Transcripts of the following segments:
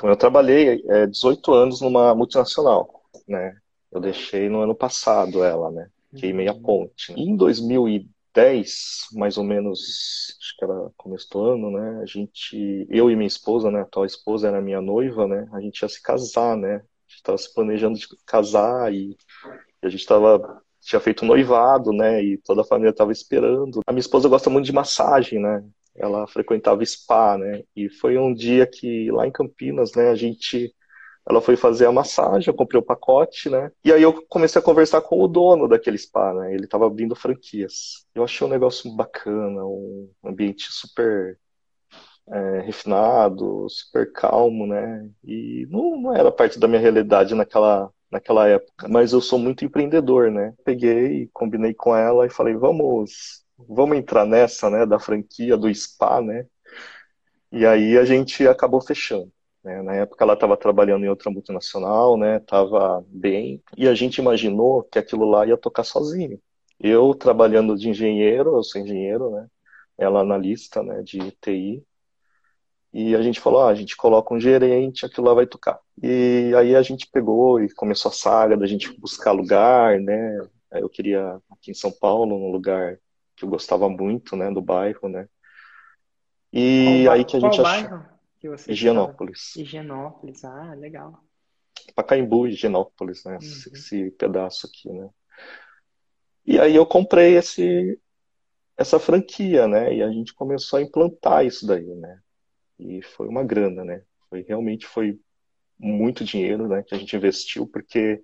Então, eu trabalhei é, 18 anos numa multinacional, né? Eu deixei no ano passado ela, né? Queimei a uhum. ponte. Em 2010, mais ou menos, acho que era começo do ano, né? A gente, eu e minha esposa, né? A atual esposa era minha noiva, né? A gente ia se casar, né? A gente estava se planejando de casar e, e a gente estava tinha feito um noivado, né? E toda a família estava esperando. A minha esposa gosta muito de massagem, né? Ela frequentava spa, né? E foi um dia que lá em Campinas, né? A gente ela foi fazer a massagem, eu comprei o pacote, né? E aí eu comecei a conversar com o dono daquele spa, né? Ele estava abrindo franquias. Eu achei um negócio bacana, um ambiente super é, refinado, super calmo, né? E não, não era parte da minha realidade naquela naquela época. Mas eu sou muito empreendedor, né? Peguei, combinei com ela e falei, vamos, vamos entrar nessa, né? Da franquia do spa, né? E aí a gente acabou fechando. Né? Na época ela estava trabalhando em outra multinacional, né? Tava bem e a gente imaginou que aquilo lá ia tocar sozinho. Eu trabalhando de engenheiro, eu sou engenheiro, né? Ela analista, né? De TI. E a gente falou, ah, a gente coloca um gerente, aquilo lá vai tocar. E aí a gente pegou e começou a saga da gente buscar lugar, né? Eu queria aqui em São Paulo, um lugar que eu gostava muito, né? Do bairro, né? E qual, aí que a gente achou Higienópolis. Higienópolis, ah, legal. Pacaembu, Higienópolis, né? Uhum. Esse, esse, pedaço aqui, né? E aí eu comprei esse, essa franquia, né? E a gente começou a implantar isso daí, né? E foi uma grana, né? Foi realmente foi muito dinheiro, né? Que a gente investiu, porque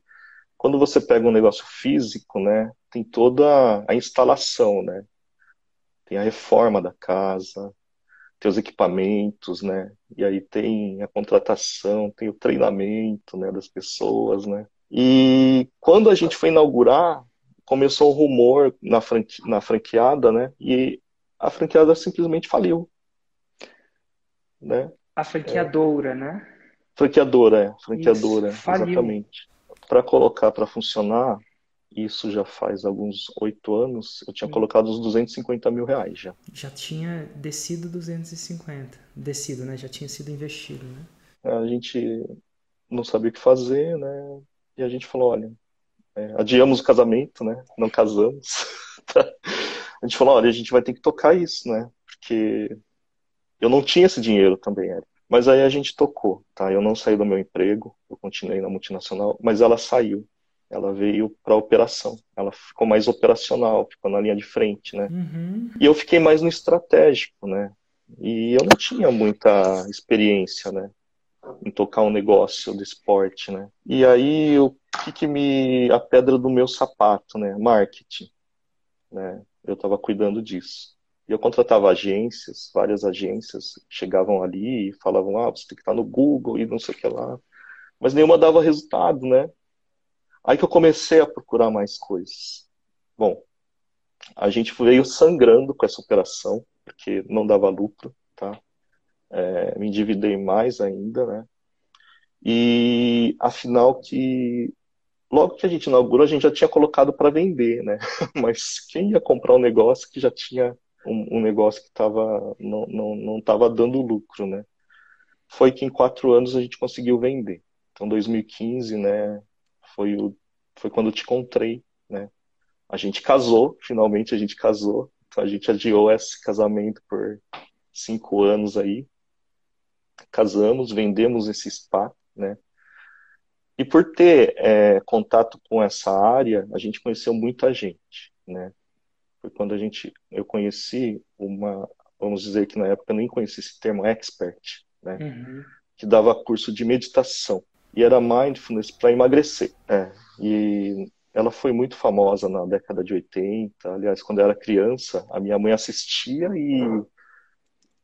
quando você pega um negócio físico, né? Tem toda a instalação, né? Tem a reforma da casa, tem os equipamentos, né? E aí tem a contratação, tem o treinamento, né, das pessoas, né? E quando a gente foi inaugurar, começou o um rumor na, franque... na franqueada, né? E a franqueada simplesmente faliu, né? A franqueadora, é. né? Franqueadora, é. Franqueadora, Isso, exatamente. Para colocar para funcionar, isso já faz alguns oito anos, eu tinha colocado os 250 mil reais já. Já tinha descido 250. Descido, né? Já tinha sido investido, né? A gente não sabia o que fazer, né? E a gente falou, olha, é, adiamos o casamento, né? Não casamos. a gente falou, olha, a gente vai ter que tocar isso, né? Porque eu não tinha esse dinheiro também, Eric. Mas aí a gente tocou, tá? Eu não saí do meu emprego, eu continuei na multinacional, mas ela saiu ela veio para operação. Ela ficou mais operacional, ficou na linha de frente, né? Uhum. E eu fiquei mais no estratégico, né? E eu não tinha muita experiência, né? Em tocar um negócio do esporte, né? E aí, o que, que me. a pedra do meu sapato, né? Marketing. Né? Eu estava cuidando disso. E eu contratava agências, várias agências, chegavam ali e falavam: ah, você tem que estar no Google e não sei o que lá. Mas nenhuma dava resultado, né? Aí que eu comecei a procurar mais coisas. Bom, a gente veio sangrando com essa operação, porque não dava lucro, tá? É, me endividei mais ainda, né? E afinal que logo que a gente inaugurou, a gente já tinha colocado para vender, né? Mas quem ia comprar um negócio que já tinha um, um negócio que tava, não, não, não tava dando lucro, né? Foi que em quatro anos a gente conseguiu vender. Então, 2015, né? Foi, o, foi quando eu te encontrei, né? A gente casou, finalmente a gente casou. Então a gente adiou esse casamento por cinco anos aí. Casamos, vendemos esse spa, né? E por ter é, contato com essa área, a gente conheceu muita gente, né? Foi quando a gente, eu conheci uma, vamos dizer que na época eu nem conhecia esse termo expert, né? Uhum. Que dava curso de meditação e era mindfulness para emagrecer. É, e ela foi muito famosa na década de 80. Aliás, quando eu era criança, a minha mãe assistia e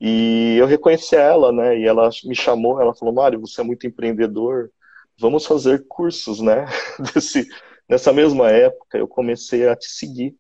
e eu reconheci ela, né? E ela me chamou, ela falou: "Mário, você é muito empreendedor. Vamos fazer cursos, né?" Desse, nessa mesma época, eu comecei a te seguir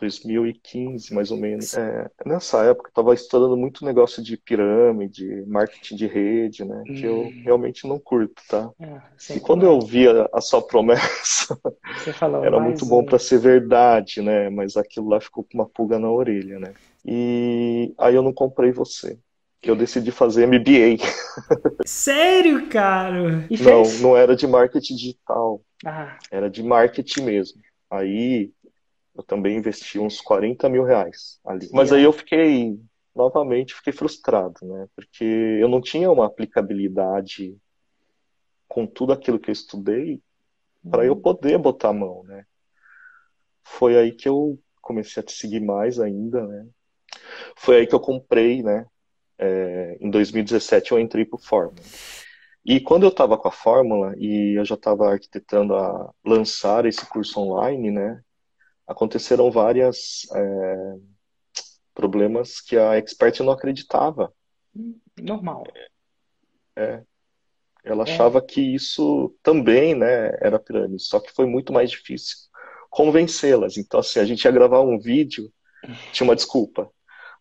2015, mais ou menos. É, nessa época, eu estava estudando muito negócio de pirâmide, marketing de rede, né? Hum. Que eu hum. realmente não curto, tá? É, e quando eu vi a, a sua promessa, falou, era muito bom para ser verdade, né? Mas aquilo lá ficou com uma pulga na orelha, né? E aí eu não comprei você. que eu decidi fazer MBA. Sério, cara? E não, fez? não era de marketing digital. Ah. Era de marketing mesmo. Aí eu também investi uns 40 mil reais ali. Mas aí eu fiquei, novamente, fiquei frustrado, né? Porque eu não tinha uma aplicabilidade com tudo aquilo que eu estudei para eu uhum. poder botar a mão, né? Foi aí que eu comecei a te seguir mais ainda, né? Foi aí que eu comprei, né? É, em 2017 eu entrei pro Fórmula. E quando eu estava com a Fórmula e eu já estava arquitetando a lançar esse curso online, né? Aconteceram várias é, problemas que a Expert não acreditava. Normal. É, ela é. achava que isso também, né, era pirâmide, só que foi muito mais difícil convencê-las. Então, assim, a gente ia gravar um vídeo, tinha uma desculpa.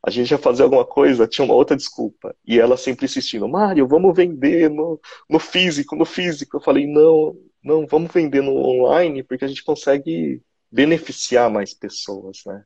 A gente ia fazer alguma coisa, tinha uma outra desculpa. E ela sempre insistindo, Mário, vamos vender no, no físico, no físico. Eu falei, não, não, vamos vender no online, porque a gente consegue beneficiar mais pessoas, né?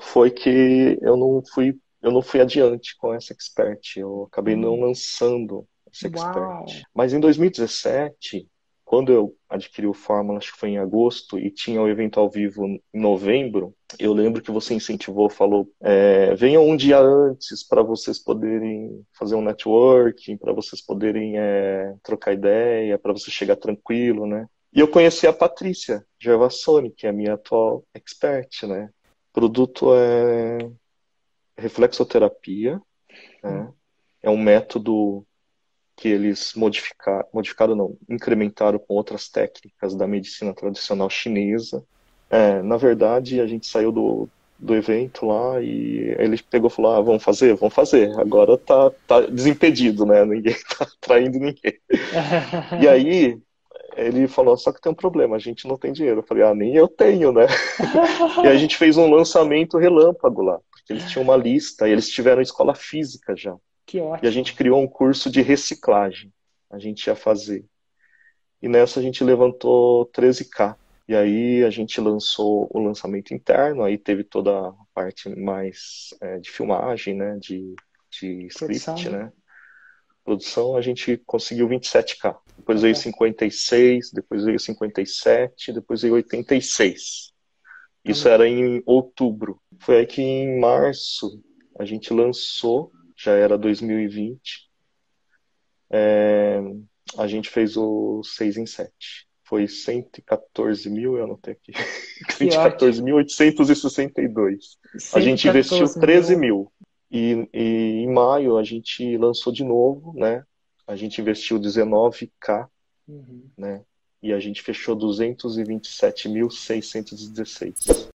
Foi que eu não fui, eu não fui adiante com essa expert. Eu acabei não hum. lançando Sexpert. Mas em 2017, quando eu adquiri o Fórmula, acho que foi em agosto, e tinha o evento ao vivo em novembro, eu lembro que você incentivou, falou: é, venham um dia antes para vocês poderem fazer um networking, para vocês poderem é, trocar ideia, para você chegar tranquilo, né? E eu conheci a Patrícia Gervasoni, que é a minha atual expert, né? O produto é reflexoterapia, né? É um método que eles modificaram, modificaram não, incrementaram com outras técnicas da medicina tradicional chinesa. É, na verdade, a gente saiu do, do evento lá e ele pegou e falou, ah, vamos fazer? Vamos fazer. Agora tá, tá desimpedido, né? Ninguém tá traindo ninguém. e aí, ele falou, só que tem um problema, a gente não tem dinheiro. Eu falei, ah, nem eu tenho, né? e a gente fez um lançamento relâmpago lá, porque eles tinham uma lista e eles tiveram escola física já. Que ótimo. E a gente criou um curso de reciclagem. A gente ia fazer. E nessa a gente levantou 13K. E aí a gente lançou o lançamento interno, aí teve toda a parte mais é, de filmagem, né? De, de script, Produção. né? Produção, a gente conseguiu 27K. Depois veio 56, depois veio 57, depois veio 86. Isso era em outubro. Foi aí que em março a gente lançou já era 2020. É, a gente fez o 6 em 7. Foi 114 mil, eu anotei aqui. 114.862. A gente investiu 13 mil. E, e em maio a gente lançou de novo, né? A gente investiu 19k, uhum. né? E a gente fechou 227.616.